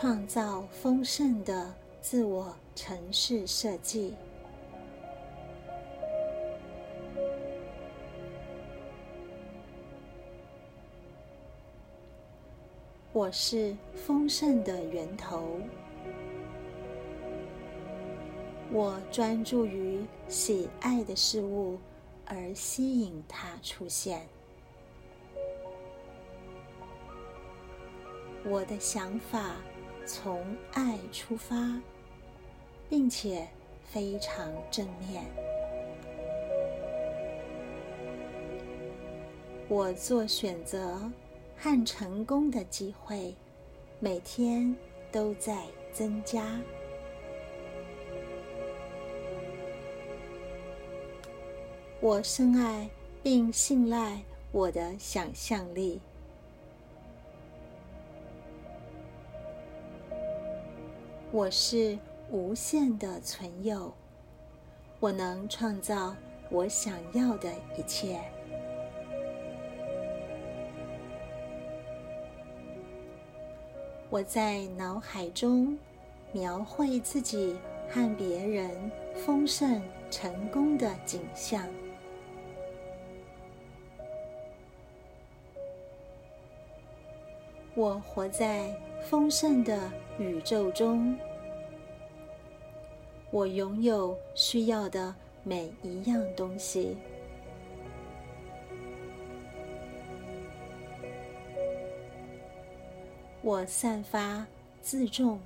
创造丰盛的自我城市设计。我是丰盛的源头。我专注于喜爱的事物，而吸引它出现。我的想法从爱出发，并且非常正面。我做选择和成功的机会，每天都在增加。我深爱并信赖我的想象力。我是无限的存有，我能创造我想要的一切。我在脑海中描绘自己和别人丰盛成功的景象。我活在丰盛的宇宙中，我拥有需要的每一样东西。我散发自重、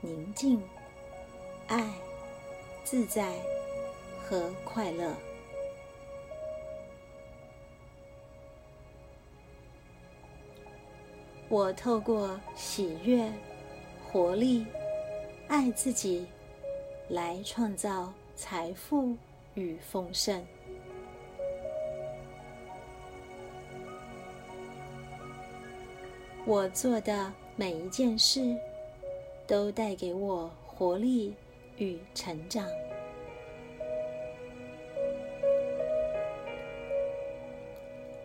宁静、爱、自在和快乐。我透过喜悦、活力、爱自己，来创造财富与丰盛。我做的每一件事，都带给我活力与成长。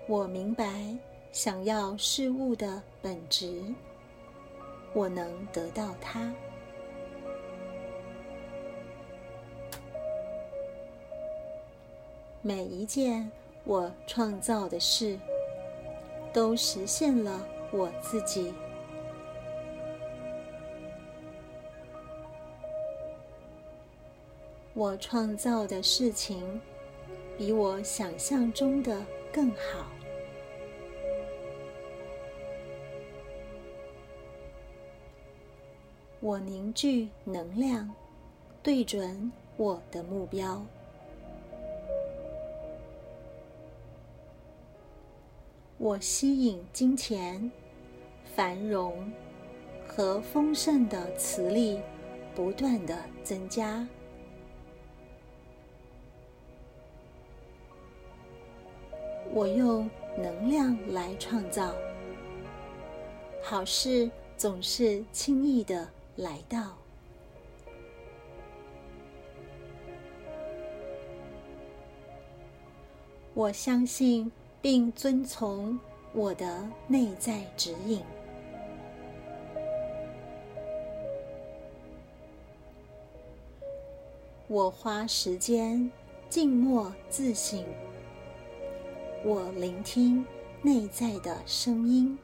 我明白。想要事物的本质，我能得到它。每一件我创造的事，都实现了我自己。我创造的事情，比我想象中的更好。我凝聚能量，对准我的目标。我吸引金钱、繁荣和丰盛的磁力不断的增加。我用能量来创造，好事总是轻易的。来到，我相信并遵从我的内在指引。我花时间静默自省，我聆听内在的声音。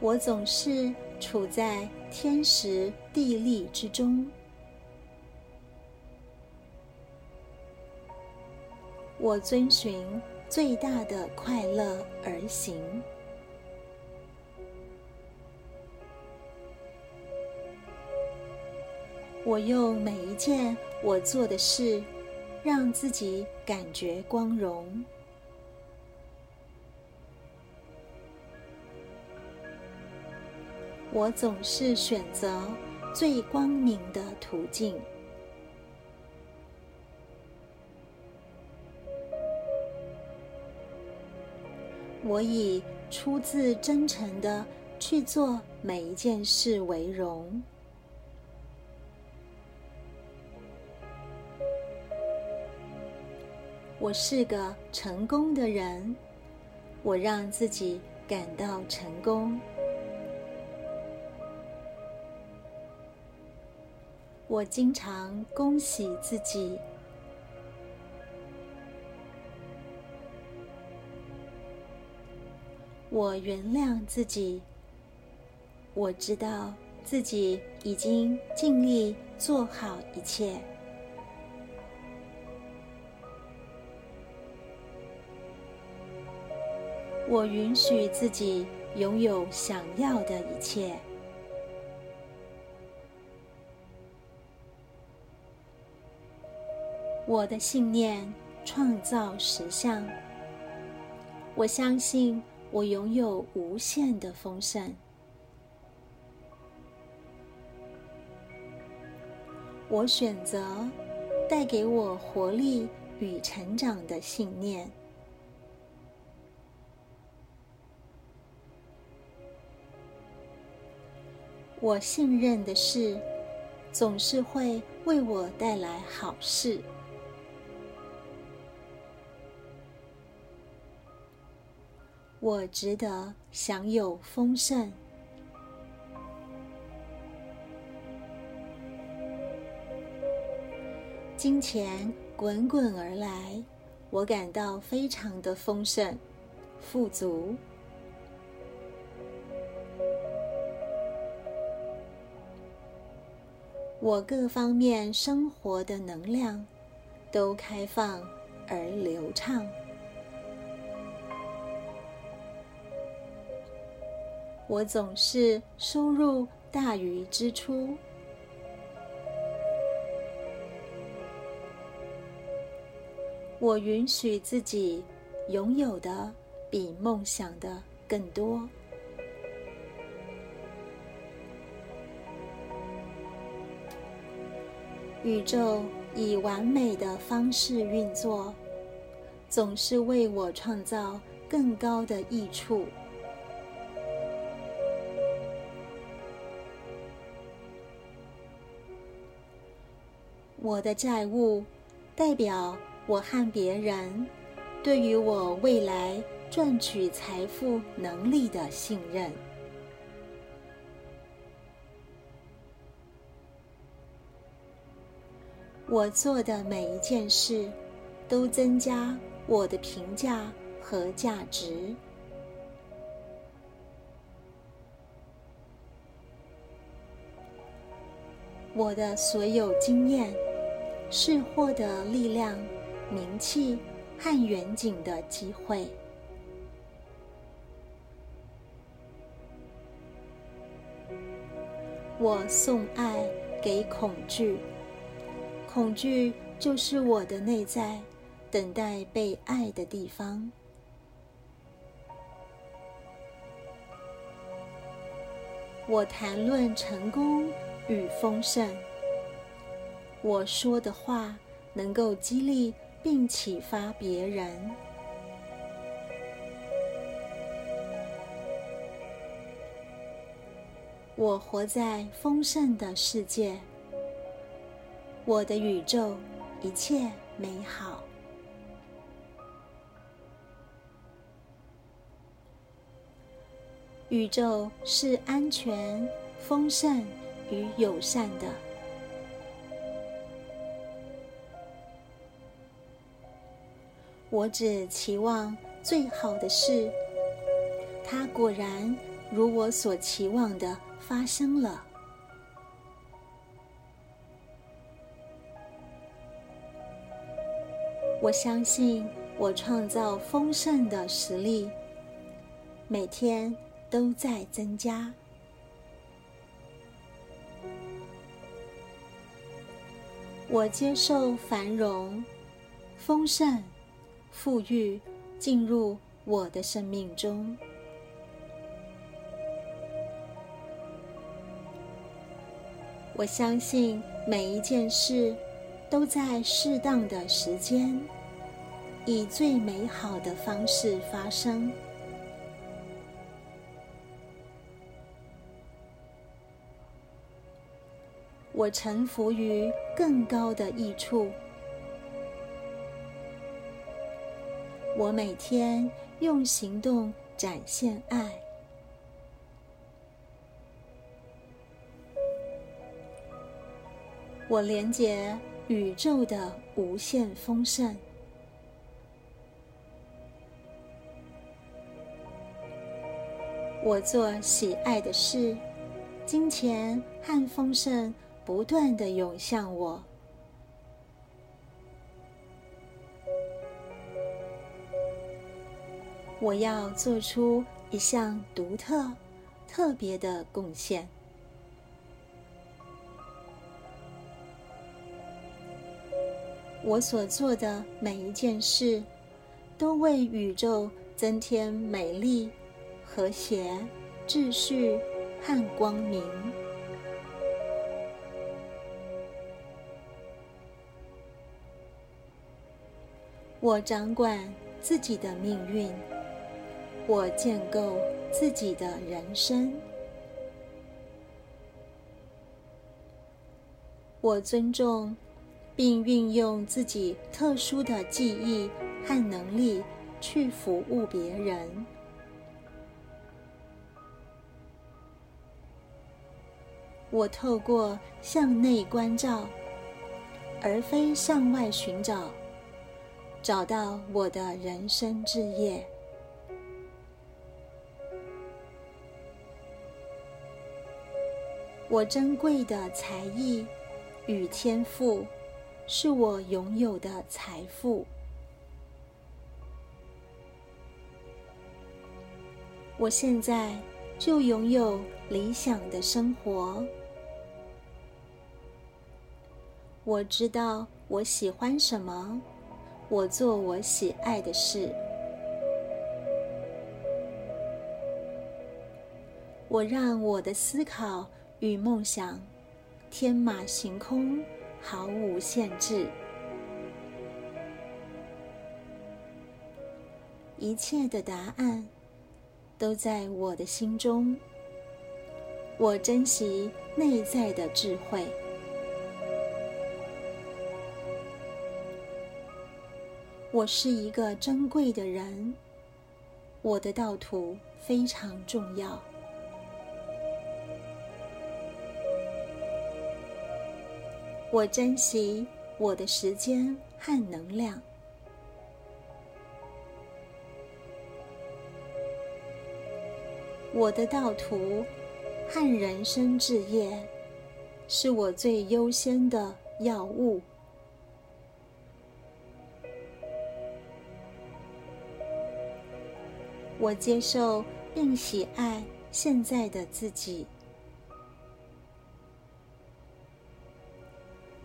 我总是处在天时地利之中。我遵循最大的快乐而行。我用每一件我做的事，让自己感觉光荣。我总是选择最光明的途径。我以出自真诚的去做每一件事为荣。我是个成功的人，我让自己感到成功。我经常恭喜自己。我原谅自己。我知道自己已经尽力做好一切。我允许自己拥有想要的一切。我的信念创造实相。我相信我拥有无限的丰盛。我选择带给我活力与成长的信念。我信任的事总是会为我带来好事。我值得享有丰盛，金钱滚滚而来，我感到非常的丰盛、富足。我各方面生活的能量都开放而流畅。我总是收入大于支出。我允许自己拥有的比梦想的更多。宇宙以完美的方式运作，总是为我创造更高的益处。我的债务代表我和别人对于我未来赚取财富能力的信任。我做的每一件事都增加我的评价和价值。我的所有经验。是获得力量、名气和远景的机会。我送爱给恐惧，恐惧就是我的内在，等待被爱的地方。我谈论成功与丰盛。我说的话能够激励并启发别人。我活在丰盛的世界，我的宇宙一切美好。宇宙是安全、丰盛与友善的。我只期望最好的事，它果然如我所期望的发生了。我相信我创造丰盛的实力，每天都在增加。我接受繁荣、丰盛。富裕进入我的生命中。我相信每一件事都在适当的时间，以最美好的方式发生。我臣服于更高的益处。我每天用行动展现爱。我连接宇宙的无限丰盛。我做喜爱的事，金钱和丰盛不断的涌向我。我要做出一项独特、特别的贡献。我所做的每一件事，都为宇宙增添美丽、和谐、秩序和光明。我掌管自己的命运，我建构自己的人生，我尊重。并运用自己特殊的记忆和能力去服务别人。我透过向内关照，而非向外寻找，找到我的人生志业。我珍贵的才艺与天赋。是我拥有的财富。我现在就拥有理想的生活。我知道我喜欢什么，我做我喜爱的事。我让我的思考与梦想天马行空。毫无限制，一切的答案都在我的心中。我珍惜内在的智慧。我是一个珍贵的人，我的道途非常重要。我珍惜我的时间和能量。我的道途和人生志业是我最优先的要务。我接受并喜爱现在的自己。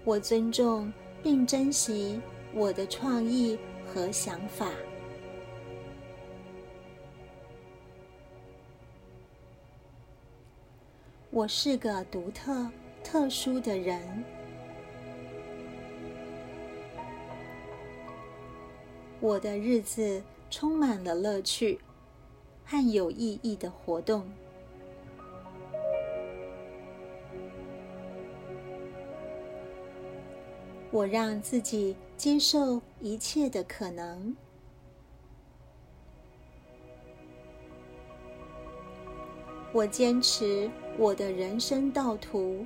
我尊重并珍惜我的创意和想法。我是个独特、特殊的人。我的日子充满了乐趣和有意义的活动。我让自己接受一切的可能。我坚持我的人生道途。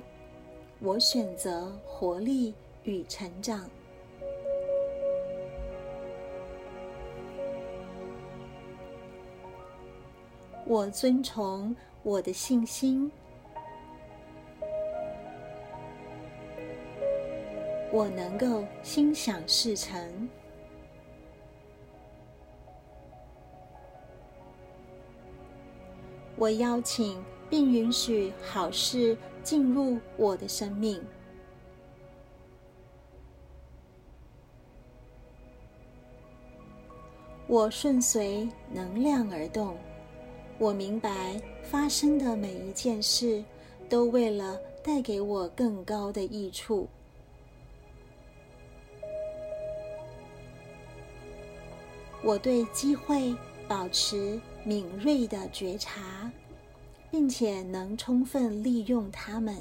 我选择活力与成长。我遵从我的信心。我能够心想事成。我邀请并允许好事进入我的生命。我顺随能量而动。我明白发生的每一件事都为了带给我更高的益处。我对机会保持敏锐的觉察，并且能充分利用它们。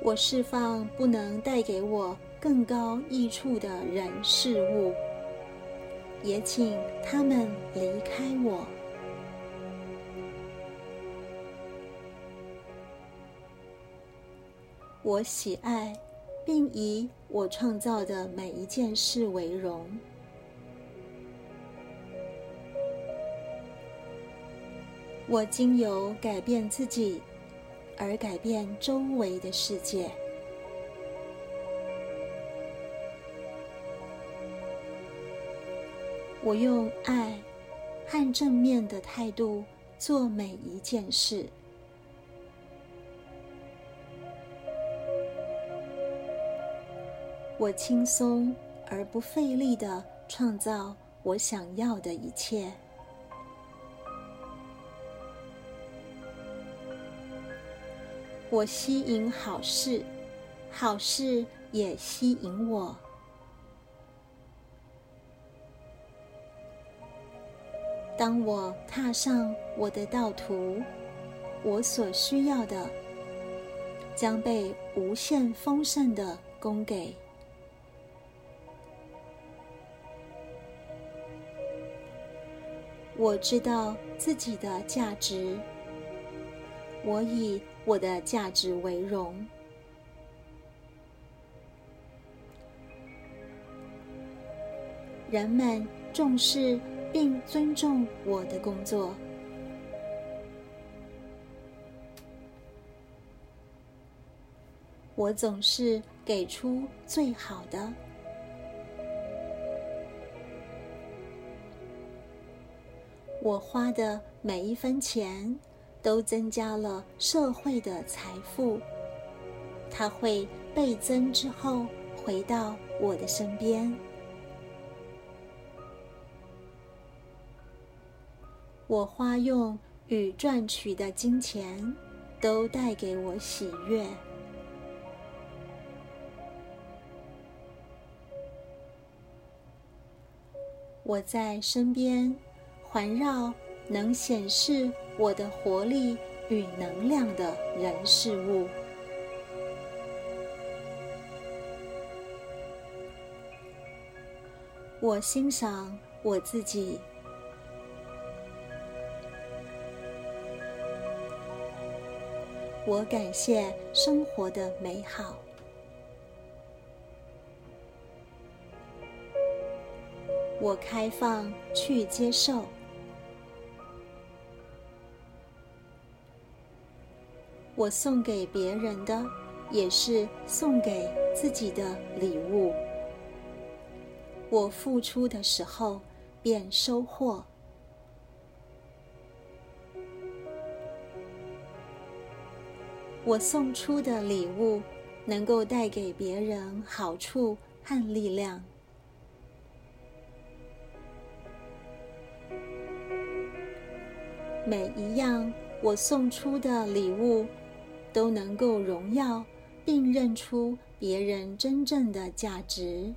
我释放不能带给我更高益处的人事物，也请他们离开我。我喜爱，并以我创造的每一件事为荣。我经由改变自己。而改变周围的世界。我用爱和正面的态度做每一件事。我轻松而不费力的创造我想要的一切。我吸引好事，好事也吸引我。当我踏上我的道途，我所需要的将被无限丰盛的供给。我知道自己的价值，我以。我的价值为荣。人们重视并尊重我的工作。我总是给出最好的。我花的每一分钱。都增加了社会的财富，它会倍增之后回到我的身边。我花用与赚取的金钱，都带给我喜悦。我在身边环绕。能显示我的活力与能量的人事物，我欣赏我自己，我感谢生活的美好，我开放去接受。我送给别人的，也是送给自己的礼物。我付出的时候，便收获。我送出的礼物，能够带给别人好处和力量。每一样我送出的礼物。都能够荣耀并认出别人真正的价值。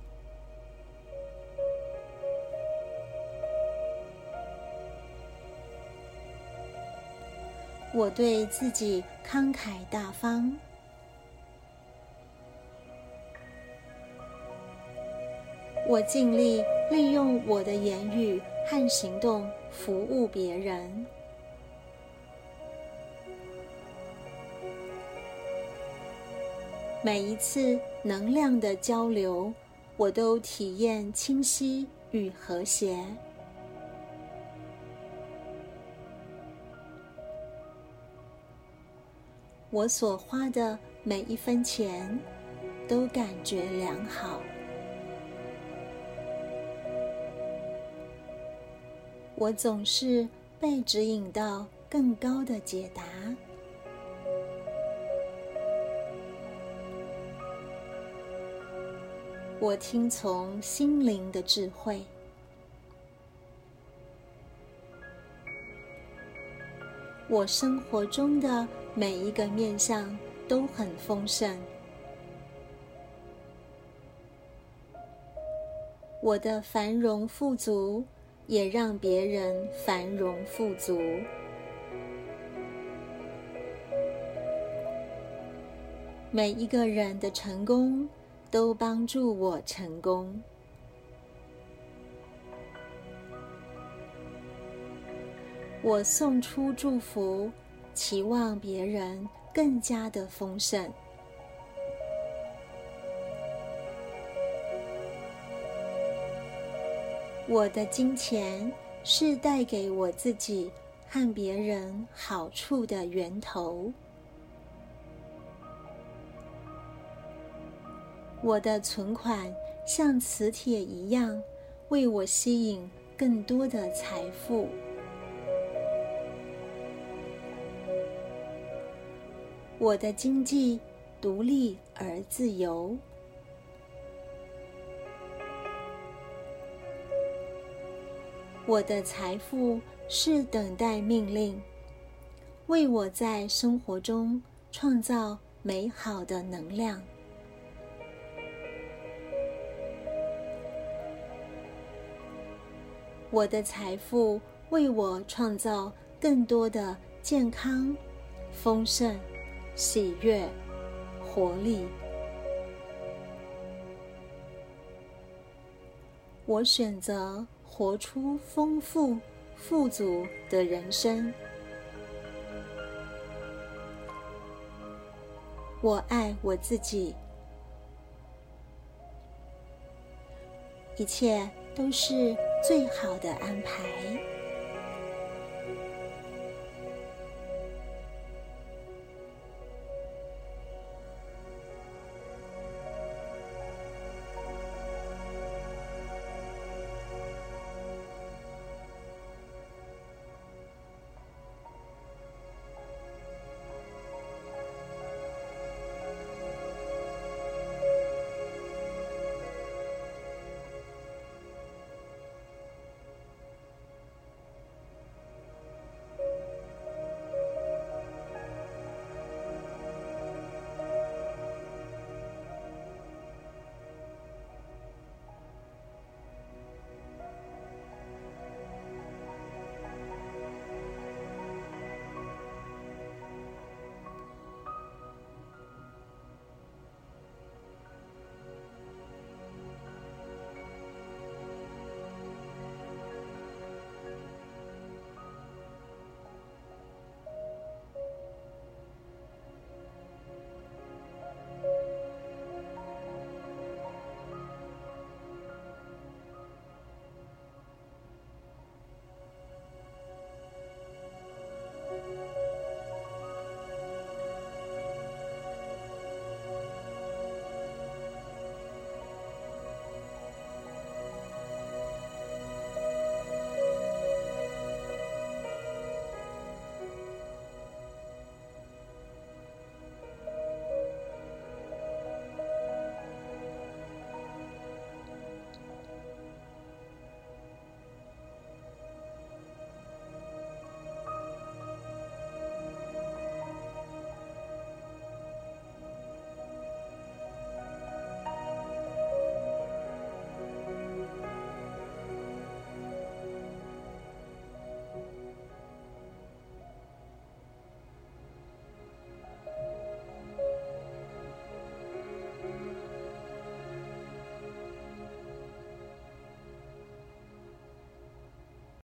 我对自己慷慨大方，我尽力利用我的言语和行动服务别人。每一次能量的交流，我都体验清晰与和谐。我所花的每一分钱，都感觉良好。我总是被指引到更高的解答。我听从心灵的智慧，我生活中的每一个面相都很丰盛，我的繁荣富足也让别人繁荣富足。每一个人的成功都帮助我成功。我送出祝福，期望别人更加的丰盛。我的金钱是带给我自己和别人好处的源头。我的存款像磁铁一样，为我吸引更多的财富。我的经济独立而自由。我的财富是等待命令，为我在生活中创造美好的能量。我的财富为我创造更多的健康、丰盛、喜悦、活力。我选择。活出丰富、富足的人生。我爱我自己，一切都是最好的安排。